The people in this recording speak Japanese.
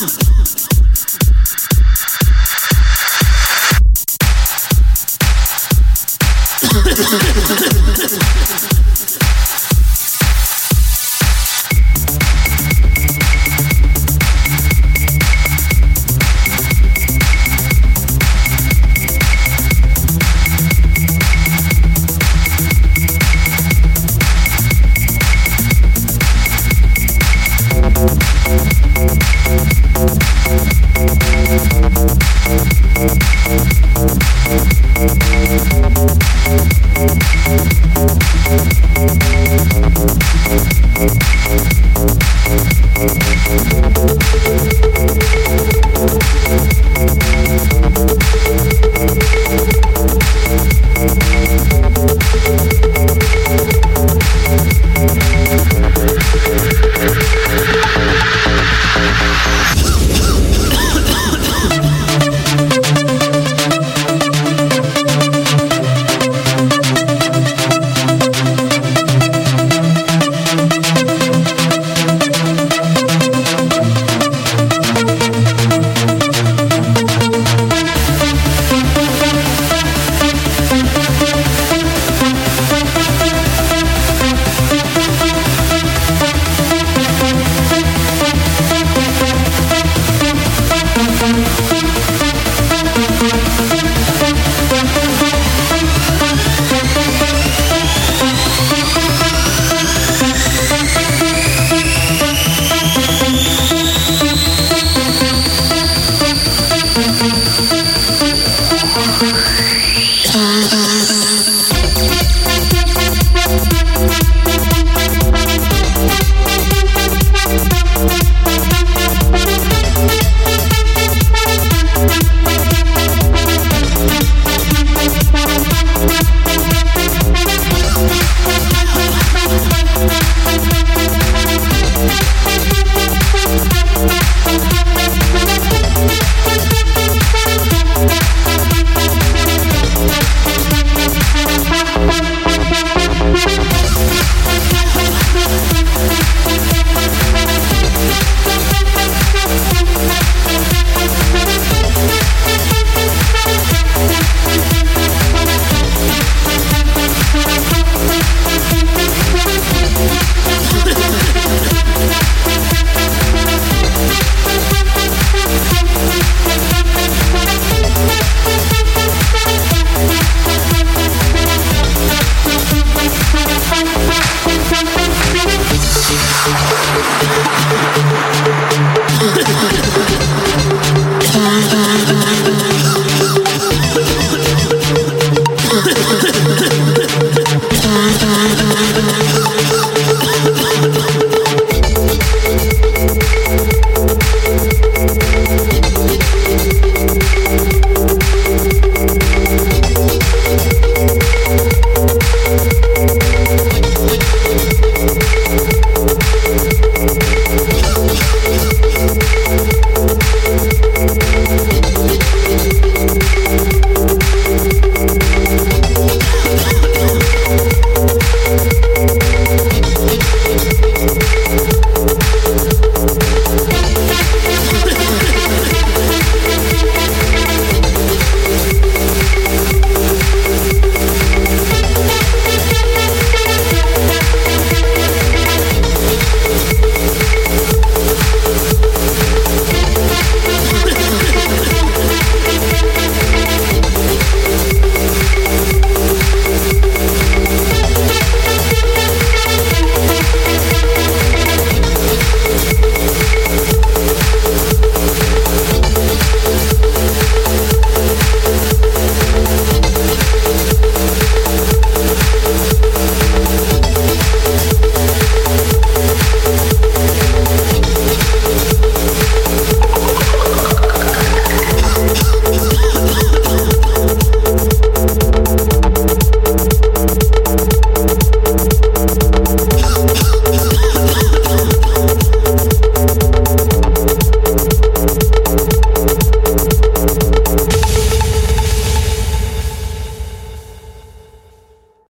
Ha ha ha ha ha!